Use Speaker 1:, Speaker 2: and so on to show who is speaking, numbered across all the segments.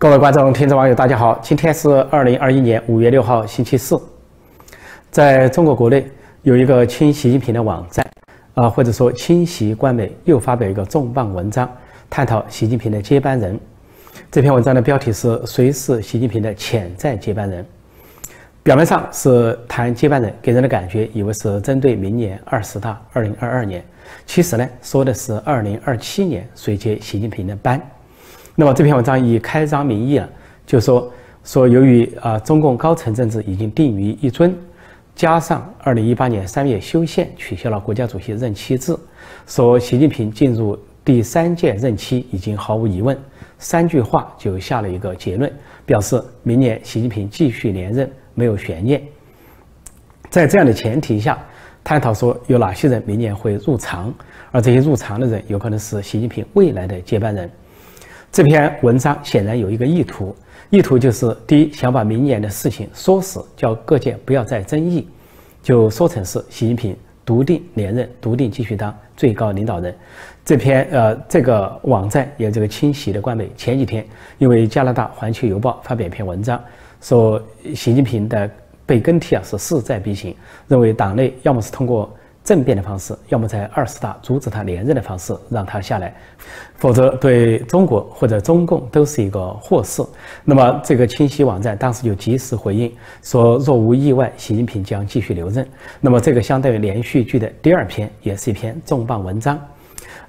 Speaker 1: 各位观众、听众、网友，大家好！今天是二零二一年五月六号，星期四。在中国国内有一个亲习近平的网站，啊，或者说亲习官媒又发表一个重磅文章，探讨习近平的接班人。这篇文章的标题是“谁是习近平的潜在接班人”。表面上是谈接班人，给人的感觉以为是针对明年二十大（二零二二年），其实呢，说的是二零二七年谁接习近平的班。那么这篇文章以开张名义啊，就说说由于啊中共高层政治已经定于一尊，加上二零一八年三月修宪取消了国家主席任期制，说习近平进入第三届任期已经毫无疑问。三句话就下了一个结论，表示明年习近平继续连任没有悬念。在这样的前提下，探讨说有哪些人明年会入常，而这些入常的人有可能是习近平未来的接班人。这篇文章显然有一个意图，意图就是第一，想把明年的事情说死，叫各界不要再争议，就说成是习近平笃定连任，笃定继续当最高领导人。这篇呃，这个网站有这个清洗的官媒，前几天因为加拿大环球邮报发表一篇文章，说习近平的被更替啊是势在必行，认为党内要么是通过。政变的方式，要么在二十大阻止他连任的方式让他下来，否则对中国或者中共都是一个祸事。那么这个清晰网站当时就及时回应说，若无意外，习近平将继续留任。那么这个相当于连续剧的第二篇，也是一篇重磅文章。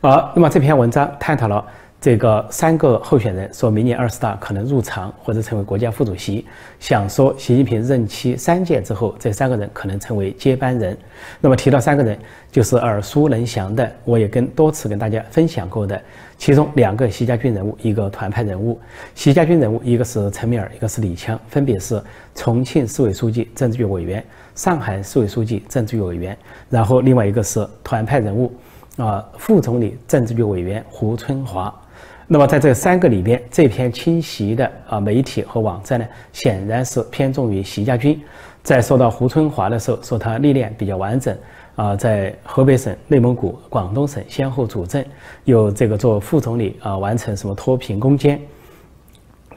Speaker 1: 而那么这篇文章探讨了。这个三个候选人说明年二十大可能入常或者成为国家副主席，想说习近平任期三届之后，这三个人可能成为接班人。那么提到三个人，就是耳熟能详的，我也跟多次跟大家分享过的，其中两个习家军人物，一个团派人物。习家军人物一个是陈敏尔，一个是李强，分别是重庆市委书记、政治局委员，上海市委书记、政治局委员。然后另外一个是团派人物，啊，副总理、政治局委员胡春华。那么在这三个里边，这篇侵袭的啊媒体和网站呢，显然是偏重于习家军。在说到胡春华的时候，说他历练比较完整啊，在河北省、内蒙古、广东省先后主政，有这个做副总理啊，完成什么脱贫攻坚。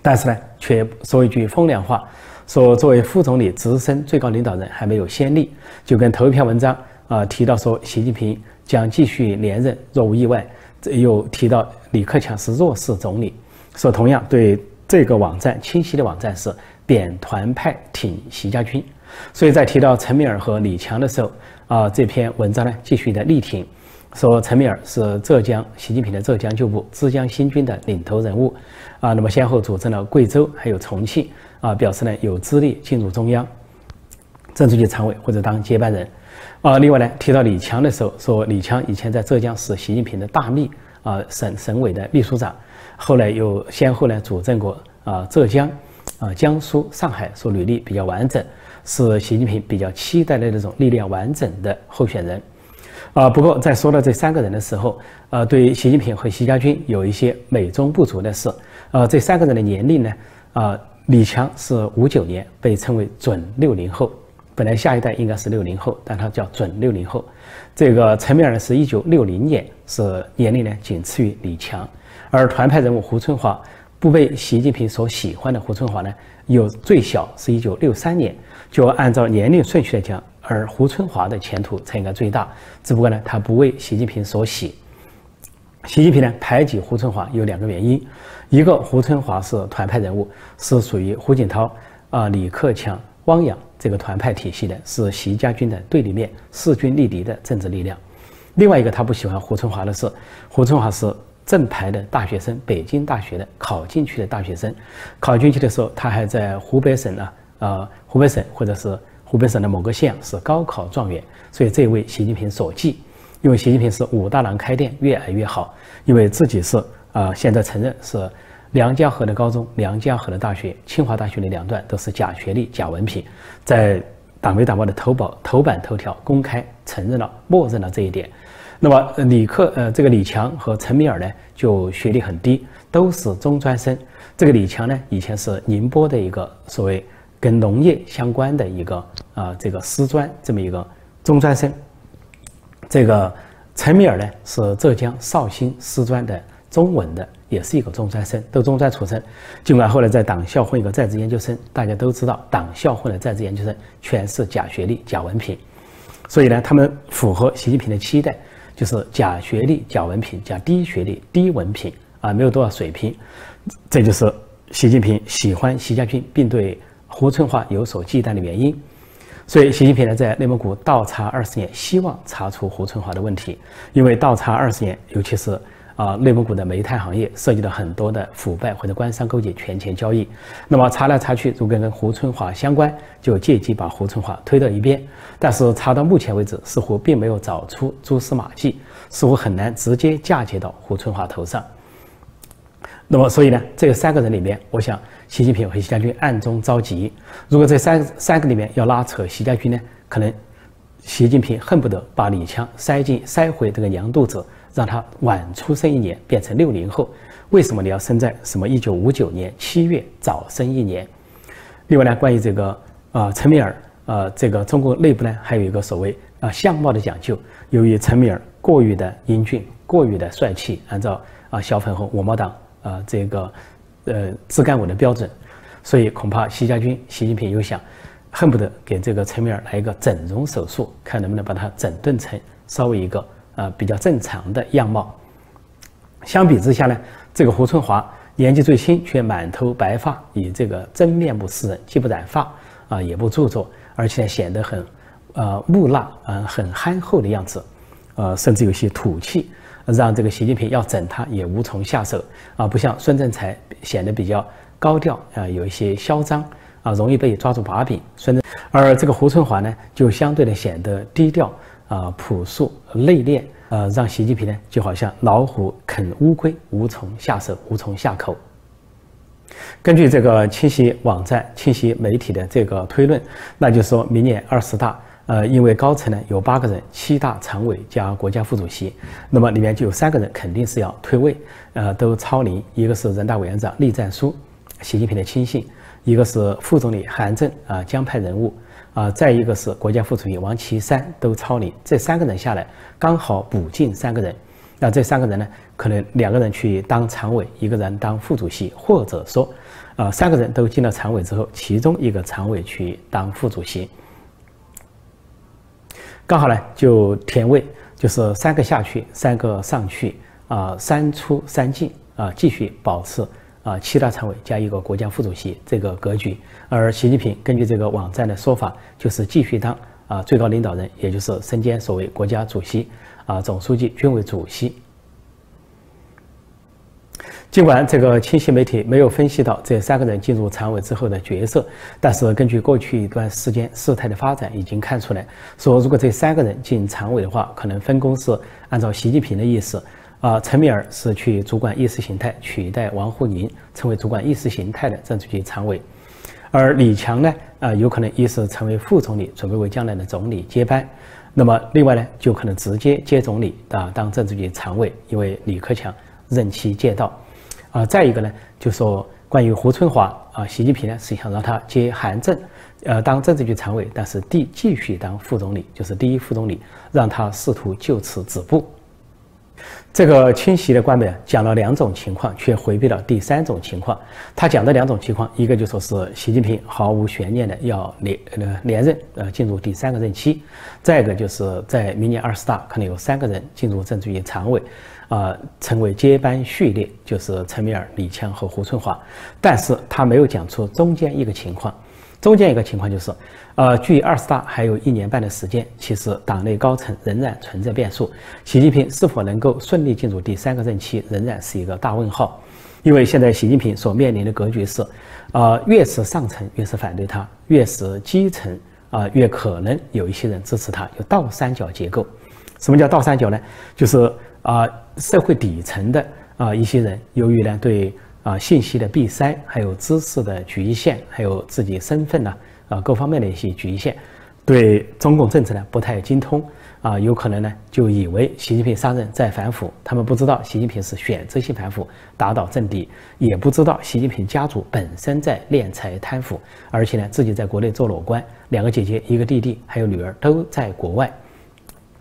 Speaker 1: 但是呢，却说一句风凉话，说作为副总理直升最高领导人还没有先例，就跟头一篇文章啊提到说习近平将继续连任，若无意外。又提到李克强是弱势总理，说同样对这个网站清晰的网站是扁团派挺习家军，所以在提到陈敏尔和李强的时候，啊这篇文章呢继续的力挺，说陈敏尔是浙江习近平的浙江旧部浙江新军的领头人物，啊那么先后主政了贵州还有重庆，啊表示呢有资历进入中央政治局常委或者当接班人。啊，另外呢，提到李强的时候，说李强以前在浙江是习近平的大秘啊，省省委的秘书长，后来又先后呢主政过啊浙江、啊江苏、上海，说履历比较完整，是习近平比较期待的那种历练完整的候选人。啊，不过在说到这三个人的时候，呃，对习近平和习家军有一些美中不足的是，呃，这三个人的年龄呢，啊，李强是五九年，被称为准六零后。本来下一代应该是六零后，但他叫准六零后。这个陈敏尔呢是一九六零年，是年龄呢仅次于李强。而团派人物胡春华不被习近平所喜欢的胡春华呢，有最小是一九六三年。就按照年龄顺序来讲，而胡春华的前途才应该最大。只不过呢，他不为习近平所喜。习近平呢排挤胡春华有两个原因，一个胡春华是团派人物，是属于胡锦涛啊、李克强。汪洋这个团派体系的是习家军的对立面，势均力敌的政治力量。另外一个，他不喜欢胡春华的是，胡春华是正牌的大学生，北京大学的考进去的大学生。考进去的时候，他还在湖北省呢，呃，湖北省或者是湖北省的某个县是高考状元，所以这位习近平所忌。因为习近平是武大郎开店，越来越好，因为自己是啊，现在承认是。梁家河的高中、梁家河的大学、清华大学的两段都是假学历、假文凭，在党媒党报的头版头版头条公开承认了、默认了这一点。那么李克呃，这个李强和陈敏尔呢，就学历很低，都是中专生。这个李强呢，以前是宁波的一个所谓跟农业相关的一个啊这个师专这么一个中专生。这个陈敏尔呢，是浙江绍兴师专的中文的也是一个中专生，都中专出身。尽管后来在党校混一个在职研究生，大家都知道党校混的在职研究生全是假学历、假文凭，所以呢，他们符合习近平的期待，就是假学历、假文凭、假低学历、低文凭啊，没有多少水平。这就是习近平喜欢习家军，并对胡春华有所忌惮的原因。所以，习近平呢，在内蒙古倒查二十年，希望查出胡春华的问题。因为倒查二十年，尤其是啊，内蒙古的煤炭行业涉及到很多的腐败或者官商勾结、权钱交易。那么查来查去，如果跟胡春华相关，就借机把胡春华推到一边。但是查到目前为止，似乎并没有找出蛛丝马迹，似乎很难直接嫁接到胡春华头上。那么，所以呢，这三个人里面，我想。习近平和习家军暗中着急，如果这三三个里面要拉扯习家军呢，可能习近平恨不得把李强塞进塞回这个娘肚子，让他晚出生一年，变成六零后。为什么你要生在什么一九五九年七月早生一年？另外呢，关于这个啊陈敏尔，呃，这个中国内部呢还有一个所谓啊相貌的讲究，由于陈敏尔过于的英俊，过于的帅气，按照啊小粉红五毛党啊这个。呃，自干委的标准，所以恐怕习家军、习近平又想，恨不得给这个陈敏尔来一个整容手术，看能不能把他整顿成稍微一个呃比较正常的样貌。相比之下呢，这个胡春华年纪最轻，却满头白发，以这个真面目示人，既不染发啊，也不著作，而且显得很呃木讷啊，很憨厚的样子，呃，甚至有些土气。让这个习近平要整他也无从下手啊，不像孙政才显得比较高调啊，有一些嚣张啊，容易被抓住把柄。孙政，而这个胡春华呢，就相对的显得低调啊、朴素、内敛啊，让习近平呢就好像老虎啃乌龟，无从下手，无从下口。根据这个清晰网站、清晰媒体的这个推论，那就是说明年二十大。呃，因为高层呢有八个人，七大常委加国家副主席，那么里面就有三个人肯定是要退位，呃，都超龄。一个是人大委员长栗战书，习近平的亲信；一个是副总理韩正啊，江派人物啊；再一个是国家副主席王岐山，都超龄。这三个人下来，刚好补进三个人。那这三个人呢，可能两个人去当常委，一个人当副主席，或者说，啊，三个人都进了常委之后，其中一个常委去当副主席。刚好呢，就填位，就是三个下去，三个上去，啊，三出三进，啊，继续保持啊七大常委加一个国家副主席这个格局。而习近平根据这个网站的说法，就是继续当啊最高领导人，也就是身兼所谓国家主席、啊总书记、军委主席。尽管这个清晰媒体没有分析到这三个人进入常委之后的角色，但是根据过去一段时间事态的发展，已经看出来，说如果这三个人进常委的话，可能分工是按照习近平的意思，啊，陈敏尔是去主管意识形态，取代王沪宁成为主管意识形态的政治局常委，而李强呢，啊，有可能一是成为副总理，准备为将来的总理接班，那么另外呢，就可能直接接总理啊，当政治局常委，因为李克强任期届到。啊，再一个呢，就说关于胡春华啊，习近平呢是想让他接韩正，呃，当政治局常委，但是第继续当副总理，就是第一副总理，让他试图就此止步。这个清晰的官媒讲了两种情况，却回避了第三种情况。他讲的两种情况，一个就说是习近平毫无悬念的要连呃连任，呃进入第三个任期；再一个就是在明年二十大可能有三个人进入政治局常委。啊，成为接班序列就是陈敏尔、李强和胡春华，但是他没有讲出中间一个情况，中间一个情况就是，呃，距二十大还有一年半的时间，其实党内高层仍然存在变数，习近平是否能够顺利进入第三个任期，仍然是一个大问号，因为现在习近平所面临的格局是，呃，越是上层越是反对他，越是基层啊越可能有一些人支持他，有倒三角结构。什么叫倒三角呢？就是啊。社会底层的啊一些人，由于呢对啊信息的闭塞，还有知识的局限，还有自己身份呢啊各方面的一些局限，对中共政策呢不太精通啊，有可能呢就以为习近平上任在反腐，他们不知道习近平是选择性反腐，打倒政敌，也不知道习近平家族本身在敛财贪腐，而且呢自己在国内做裸官，两个姐姐一个弟弟还有女儿都在国外。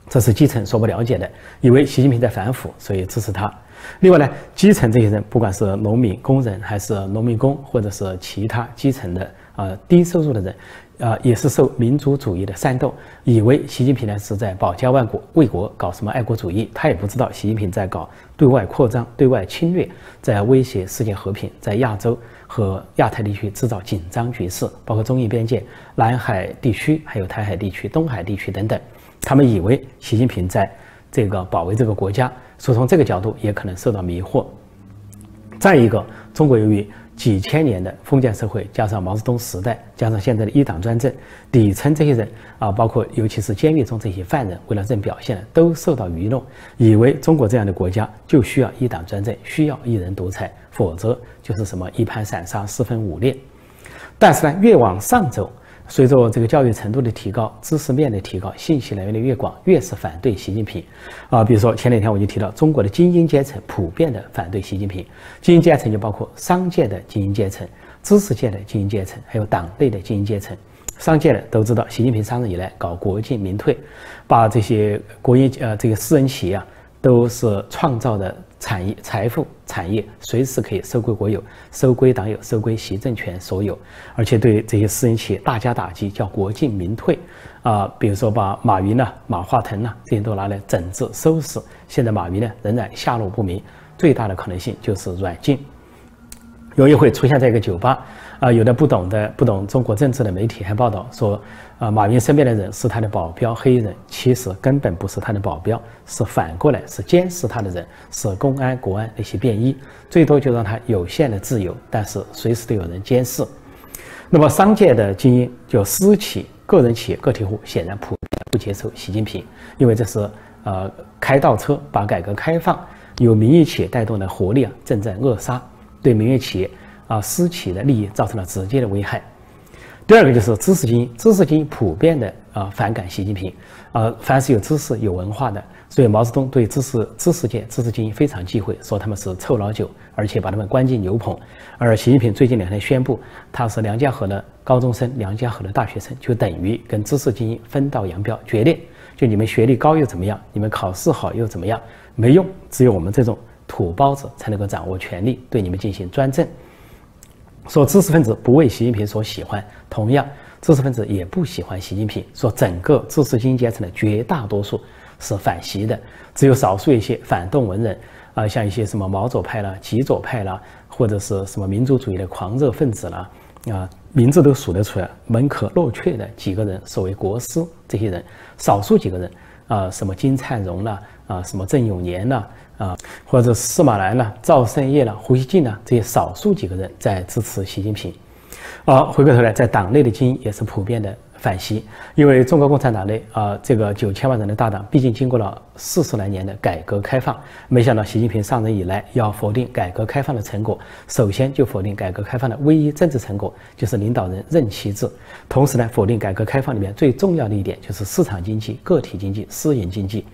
Speaker 1: 这是基层所不了解的，以为习近平在反腐，所以支持他。另外呢，基层这些人，不管是农民工人还是农民工，或者是其他基层的啊低收入的人。啊，也是受民族主义的煽动，以为习近平呢是在保家万国、为国搞什么爱国主义。他也不知道习近平在搞对外扩张、对外侵略，在威胁世界和平，在亚洲和亚太地区制造紧张局势，包括中印边界、南海地区、还有台海地区、东海地区等等。他们以为习近平在这个保卫这个国家，所以从这个角度也可能受到迷惑。再一个，中国由于几千年的封建社会，加上毛泽东时代，加上现在的一党专政，底层这些人啊，包括尤其是监狱中这些犯人，为了认表现，都受到愚弄，以为中国这样的国家就需要一党专政，需要一人独裁，否则就是什么一盘散沙、四分五裂。但是呢，越往上走。随着这个教育程度的提高，知识面的提高，信息来源的越广，越是反对习近平。啊，比如说前两天我就提到，中国的精英阶层普遍的反对习近平。精英阶层就包括商界的精英阶层、知识界的精英阶层，还有党内的精英阶层。商界的都知道，习近平上任以来搞国进民退，把这些国营呃这个私人企业啊，都是创造的。产业财富产业随时可以收归国有，收归党有，收归习政权所有，而且对这些私人企业大加打击，叫国进民退，啊，比如说把马云呢、马化腾呢这些都拿来整治收拾。现在马云呢仍然下落不明，最大的可能性就是软禁。有一回出现在一个酒吧，啊，有的不懂的、不懂中国政治的媒体还报道说。啊，马云身边的人是他的保镖，黑衣人其实根本不是他的保镖，是反过来是监视他的人，是公安、国安那些便衣，最多就让他有限的自由，但是随时都有人监视。那么商界的精英，就私企、个人企业、个体户，显然普遍不接受习近平，因为这是呃开倒车，把改革开放由民营企业带动的活力啊正在扼杀，对民营企业啊私企的利益造成了直接的危害。第二个就是知识精英，知识精英普遍的啊反感习近平，啊，凡是有知识、有文化的，所以毛泽东对知识、知识界、知识精英非常忌讳，说他们是臭老九，而且把他们关进牛棚。而习近平最近两天宣布，他是梁家河的高中生、梁家河的大学生，就等于跟知识精英分道扬镳，决裂。就你们学历高又怎么样？你们考试好又怎么样？没用，只有我们这种土包子才能够掌握权力，对你们进行专政。说知识分子不为习近平所喜欢，同样，知识分子也不喜欢习近平。说整个知识精英阶层的绝大多数是反习的，只有少数一些反动文人啊，像一些什么毛左派啦、极左派啦，或者是什么民族主义的狂热分子啦，啊，名字都数得出来，门可罗雀的几个人，所谓国师这些人，少数几个人啊，什么金灿荣啦，啊，什么郑永年啦。啊或者司马南呢、赵胜业呢、胡锡进呢，这些少数几个人在支持习近平。啊，回过头来，在党内的精英也是普遍的反习，因为中国共产党内啊，这个九千万人的大党，毕竟经过了四十来年的改革开放，没想到习近平上任以来要否定改革开放的成果，首先就否定改革开放的唯一政治成果，就是领导人任期制，同时呢，否定改革开放里面最重要的一点，就是市场经济、个体经济、私营经济，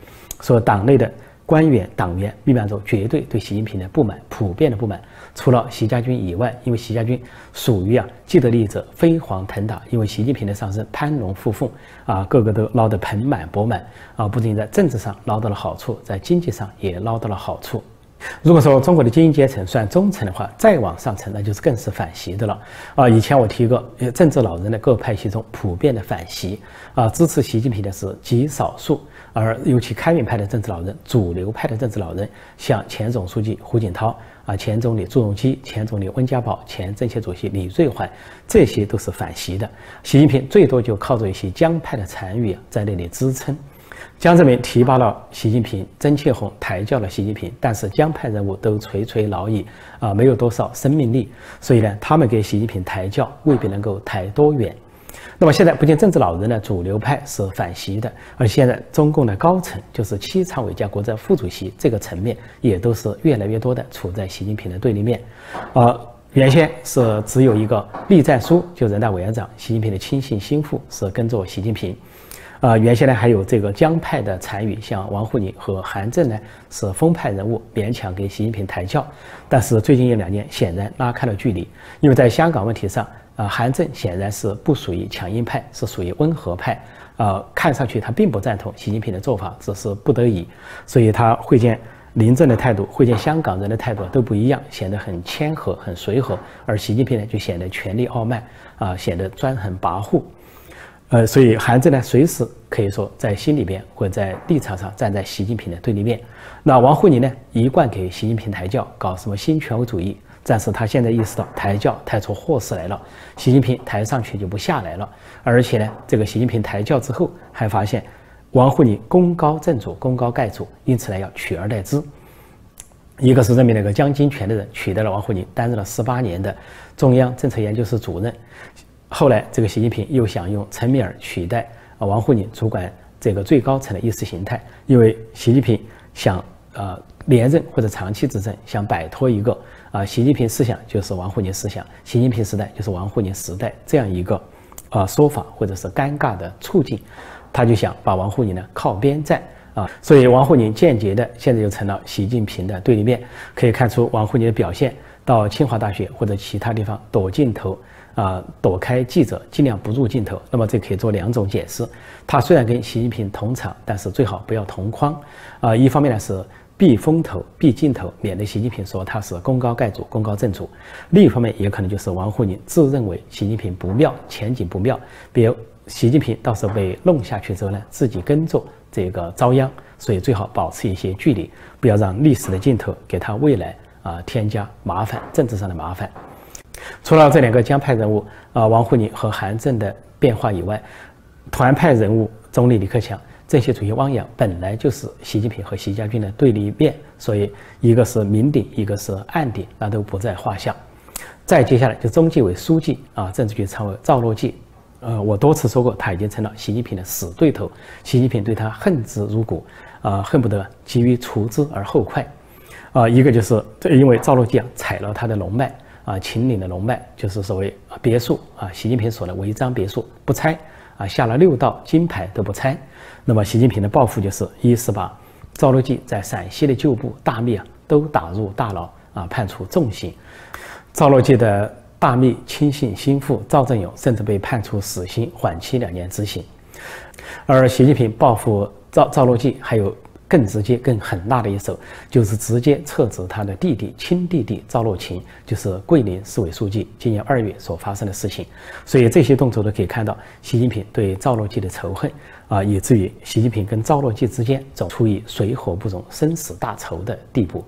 Speaker 1: 说党内的。官员、党员密码中绝对对习近平的不满，普遍的不满。除了习家军以外，因为习家军属于啊既得利益者，飞黄腾达。因为习近平的上升，攀龙附凤啊，个个都捞得盆满钵满啊，不仅在政治上捞到了好处，在经济上也捞到了好处。如果说中国的精英阶层算中层的话，再往上层，那就是更是反习的了啊。以前我提过，政治老人的各派系中普遍的反习啊，支持习近平的是极少数。而尤其开明派的政治老人、主流派的政治老人，像前总书记胡锦涛啊、前总理朱镕基、前总理温家宝、前政协主席李瑞环，这些都是反习的。习近平最多就靠着一些江派的残余在那里支撑。江泽民提拔了习近平，曾庆红抬轿了习近平，但是江派人物都垂垂老矣啊，没有多少生命力，所以呢，他们给习近平抬轿未必能够抬多远。那么现在不仅政治老人呢，主流派是反习的，而现在中共的高层，就是七常委加国家副主席这个层面，也都是越来越多的处在习近平的对立面。呃，原先是只有一个栗战书，就人大委员长，习近平的亲信心腹是跟着习近平。啊，原先呢还有这个江派的残余，像王沪宁和韩正呢是风派人物，勉强给习近平抬轿。但是最近一两年，显然拉开了距离，因为在香港问题上。啊，韩正显然是不属于强硬派，是属于温和派。呃，看上去他并不赞同习近平的做法，只是不得已，所以他会见临阵的态度、会见香港人的态度都不一样，显得很谦和、很随和。而习近平呢，就显得权力傲慢啊，显得专横跋扈。呃，所以韩正呢，随时可以说在心里边或者在立场上站在习近平的对立面。那王沪宁呢，一贯给习近平抬轿，搞什么新权威主义。但是他现在意识到抬轿抬出祸事来了，习近平抬上去就不下来了。而且呢，这个习近平抬轿之后，还发现王沪宁功高震主、功高盖主，因此呢要取而代之。一个是任命了个江金泉的人取代了王沪宁，担任了十八年的中央政策研究室主任。后来，这个习近平又想用陈敏尔取代啊王沪宁主管这个最高层的意识形态，因为习近平想呃连任或者长期执政，想摆脱一个啊习近平思想就是王沪宁思想，习近平时代就是王沪宁时代这样一个啊说法或者是尴尬的处境，他就想把王沪宁呢靠边站啊，所以王沪宁间接的现在就成了习近平的对立面。可以看出王沪宁的表现，到清华大学或者其他地方躲镜头。啊，躲开记者，尽量不入镜头。那么这可以做两种解释。他虽然跟习近平同场，但是最好不要同框。啊，一方面呢是避风头、避镜头，免得习近平说他是功高盖主、功高震主；另一方面也可能就是王沪宁自认为习近平不妙、前景不妙，比如习近平到时候被弄下去之后呢，自己跟着这个遭殃，所以最好保持一些距离，不要让历史的镜头给他未来啊添加麻烦、政治上的麻烦。除了这两个江派人物啊，王沪宁和韩正的变化以外，团派人物总理李克强、政协主席汪洋本来就是习近平和习家军的对立面，所以一个是明顶，一个是暗顶，那都不在话下。再接下来就中纪委书记啊，政治局常委赵乐际，呃，我多次说过，他已经成了习近平的死对头，习近平对他恨之入骨，啊，恨不得急于除之而后快。啊，一个就是这因为赵乐际啊踩了他的龙脉。啊，秦岭的龙脉就是所谓别墅啊，习近平说的违章别墅不拆啊，下了六道金牌都不拆。那么习近平的报复就是，一是把赵乐际在陕西的旧部大秘啊都打入大牢啊，判处重刑。赵乐际的大秘亲信心腹赵振勇甚至被判处死刑，缓期两年执行。而习近平报复赵赵乐际还有。更直接、更狠辣的一手，就是直接撤职他的弟弟、亲弟弟赵乐勤，就是桂林市委书记。今年二月所发生的事情，所以这些动作都可以看到习近平对赵乐际的仇恨啊，以至于习近平跟赵乐际之间总处于水火不容、生死大仇的地步。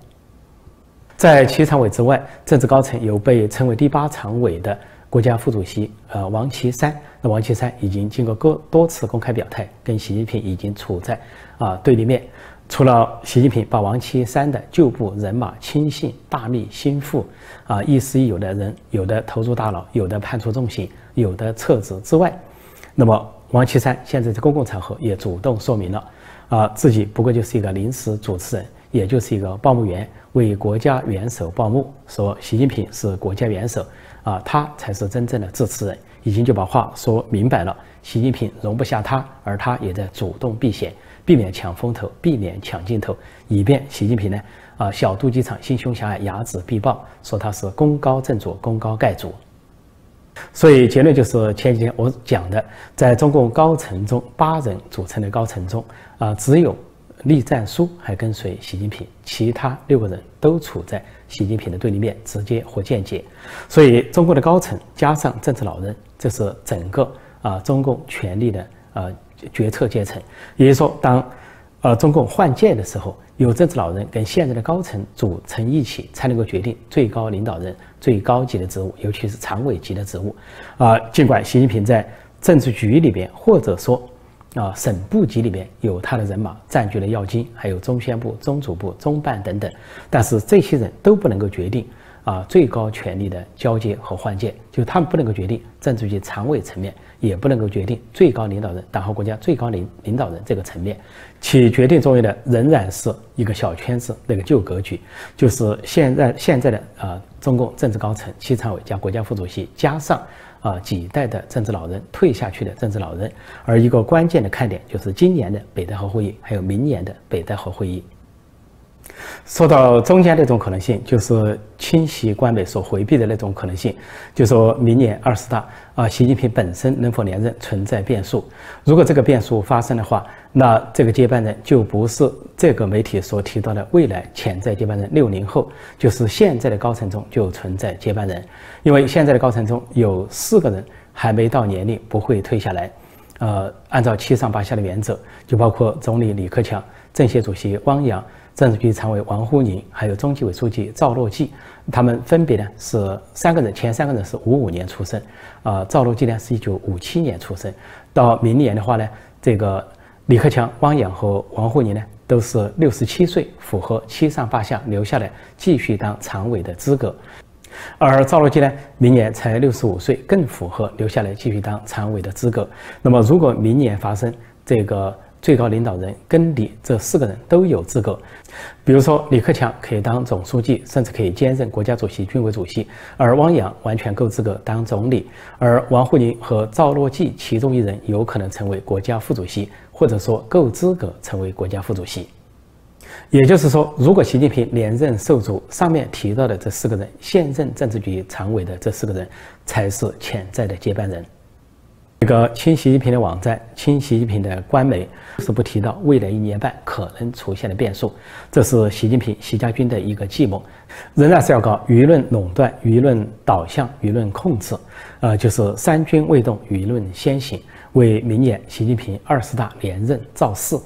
Speaker 1: 在七常委之外，政治高层有被称为第八常委的国家副主席呃王岐山。那王岐山已经经过多多次公开表态，跟习近平已经处在啊对立面。除了习近平把王岐山的旧部人马、亲信、大秘、心腹，啊，亦师亦友的人，有的投入大牢，有的判处重刑，有的撤职之外，那么王岐山现在在公共场合也主动说明了，啊，自己不过就是一个临时主持人，也就是一个报幕员，为国家元首报幕，说习近平是国家元首，啊，他才是真正的支持人，已经就把话说明白了，习近平容不下他，而他也在主动避险。避免抢风头，避免抢镜头，以便习近平呢啊小肚鸡肠，心胸狭隘，睚眦必报，说他是功高震主，功高盖主。所以结论就是前几天我讲的，在中共高层中八人组成的高层中啊，只有栗战书还跟随习近平，其他六个人都处在习近平的对立面，直接或间接。所以中国的高层加上政治老人，这是整个啊中共权力的呃。决策阶层，也就是说，当呃中共换届的时候，有政治老人跟现在的高层组成一起，才能够决定最高领导人最高级的职务，尤其是常委级的职务。啊，尽管习近平在政治局里边，或者说啊省部级里边有他的人马占据了要津，还有中宣部、中组部、中办等等，但是这些人都不能够决定。啊，最高权力的交接和换届，就是他们不能够决定政治局常委层面，也不能够决定最高领导人、党和国家最高领领导人这个层面，起决定作用的仍然是一个小圈子，那个旧格局，就是现在现在的啊，中共政治高层、七常委加国家副主席，加上啊几代的政治老人退下去的政治老人，而一个关键的看点就是今年的北戴河会议，还有明年的北戴河会议。说到中间那种可能性，就是侵袭官媒所回避的那种可能性，就说明年二十大啊，习近平本身能否连任存在变数。如果这个变数发生的话，那这个接班人就不是这个媒体所提到的未来潜在接班人六零后，就是现在的高层中就存在接班人，因为现在的高层中有四个人还没到年龄，不会退下来。呃，按照七上八下的原则，就包括总理李克强、政协主席汪洋。政治局常委王沪宁，还有中纪委书记赵乐际，他们分别呢是三个人，前三个人是五五年出生，啊，赵乐际呢是一九五七年出生。到明年的话呢，这个李克强、汪洋和王沪宁呢都是六十七岁，符合七上八下留下来继续当常委的资格。而赵乐际呢，明年才六十五岁，更符合留下来继续当常委的资格。那么，如果明年发生这个，最高领导人跟李这四个人都有资格，比如说李克强可以当总书记，甚至可以兼任国家主席、军委主席，而汪洋完全够资格当总理，而王沪宁和赵乐际其中一人有可能成为国家副主席，或者说够资格成为国家副主席。也就是说，如果习近平连任受阻，上面提到的这四个人，现任政治局常委的这四个人，才是潜在的接班人。这个亲习近平的网站、亲习近平的官媒是不提到未来一年半可能出现的变数，这是习近平、习家军的一个计谋，仍然是要搞舆论垄断、舆论导向、舆论控制，呃，就是三军未动，舆论先行，为明年习近平二十大连任造势。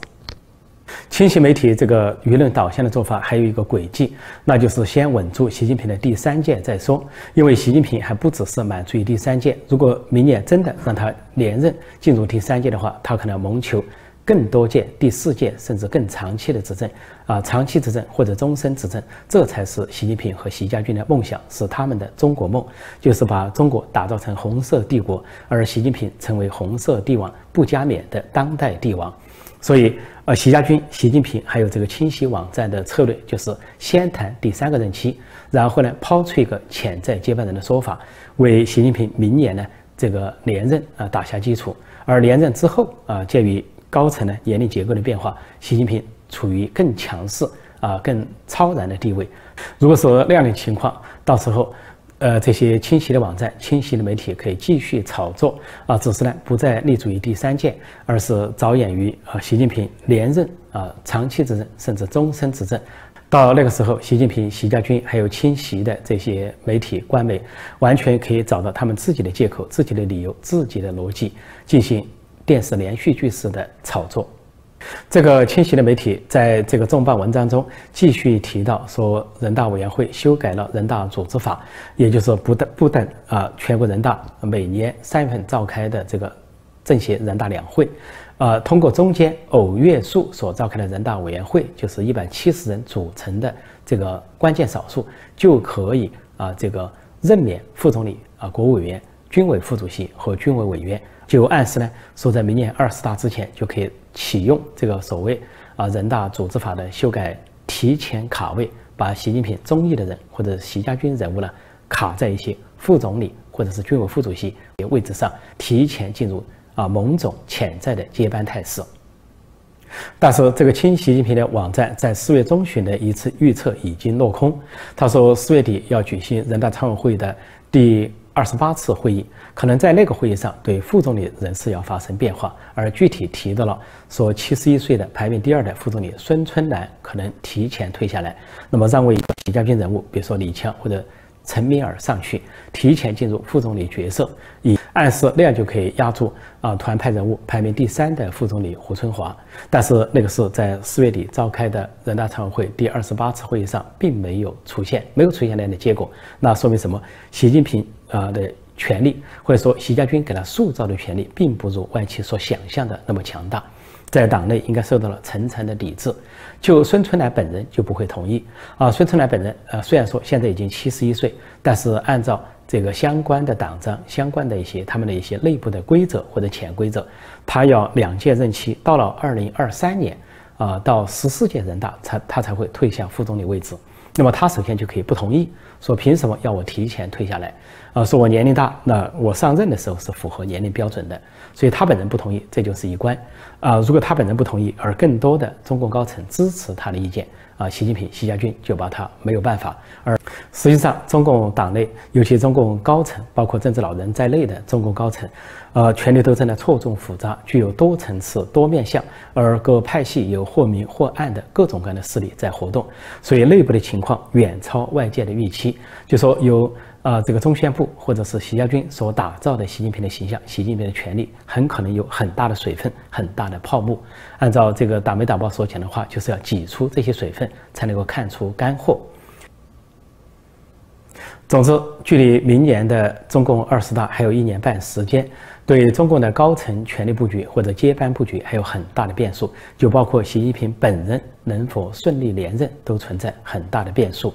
Speaker 1: 清晰媒体这个舆论导向的做法还有一个轨迹，那就是先稳住习近平的第三届再说。因为习近平还不只是满足于第三届，如果明年真的让他连任进入第三届的话，他可能谋求更多届、第四届甚至更长期的执政啊，长期执政或者终身执政，这才是习近平和习家军的梦想，是他们的中国梦，就是把中国打造成红色帝国，而习近平成为红色帝王不加冕的当代帝王。所以，呃，习家军、习近平还有这个清洗网站的策略，就是先谈第三个任期，然后呢，抛出一个潜在接班人的说法，为习近平明年呢这个连任啊打下基础。而连任之后啊，鉴于高层呢年龄结构的变化，习近平处于更强势啊、更超然的地位。如果说那样的情况，到时候。呃，这些清晰的网站、清晰的媒体可以继续炒作啊，只是呢不再立足于第三届，而是着眼于啊习近平连任啊长期执政甚至终身执政。到那个时候，习近平、习家军还有清晰的这些媒体官媒，完全可以找到他们自己的借口、自己的理由、自己的逻辑，进行电视连续剧式的炒作。这个清晰的媒体在这个重磅文章中继续提到说，人大委员会修改了人大组织法，也就是不等不等啊，全国人大每年三月份召开的这个政协人大两会，啊，通过中间偶月数所召开的人大委员会，就是一百七十人组成的这个关键少数，就可以啊这个任免副总理啊、国务委员、军委副主席和军委委员。就暗示呢，说在明年二十大之前就可以启用这个所谓啊人大组织法的修改，提前卡位，把习近平中意的人或者习家军人物呢卡在一些副总理或者是军委副主席的位置上，提前进入啊某种潜在的接班态势。但是这个亲习近平的网站在四月中旬的一次预测已经落空，他说四月底要举行人大常委会的第。二十八次会议，可能在那个会议上对副总理人事要发生变化，而具体提到了说七十一岁的排名第二的副总理孙春兰可能提前退下来，那么让位习家军人物，比如说李强或者陈敏尔上去，提前进入副总理角色，以暗示那样就可以压住啊团派人物排名第三的副总理胡春华。但是那个是在四月底召开的人大常委会第二十八次会议上并没有出现，没有出现那样的结果，那说明什么？习近平。啊的权力，或者说习家军给他塑造的权力，并不如外界所想象的那么强大，在党内应该受到了层层的抵制。就孙春兰本人就不会同意啊。孙春兰本人啊，虽然说现在已经七十一岁，但是按照这个相关的党章、相关的一些他们的一些内部的规则或者潜规则，他要两届任期，到了二零二三年啊，到十四届人大才他才会退向副总理位置。那么他首先就可以不同意，说凭什么要我提前退下来？啊，说我年龄大，那我上任的时候是符合年龄标准的，所以他本人不同意，这就是一关。啊，如果他本人不同意，而更多的中共高层支持他的意见，啊，习近平、习家军就把他没有办法。而实际上，中共党内，尤其中共高层，包括政治老人在内的中共高层，呃，权力斗争的错综复杂，具有多层次、多面向，而各派系有或明或暗的各种各样的势力在活动，所以内部的情况远超外界的预期。就说有。啊，这个中宣部或者是习家军所打造的习近平的形象，习近平的权力很可能有很大的水分，很大的泡沫。按照这个《大媒大报》所讲的话，就是要挤出这些水分，才能够看出干货。总之，距离明年的中共二十大还有一年半时间，对中共的高层权力布局或者接班布局还有很大的变数，就包括习近平本人能否顺利连任，都存在很大的变数。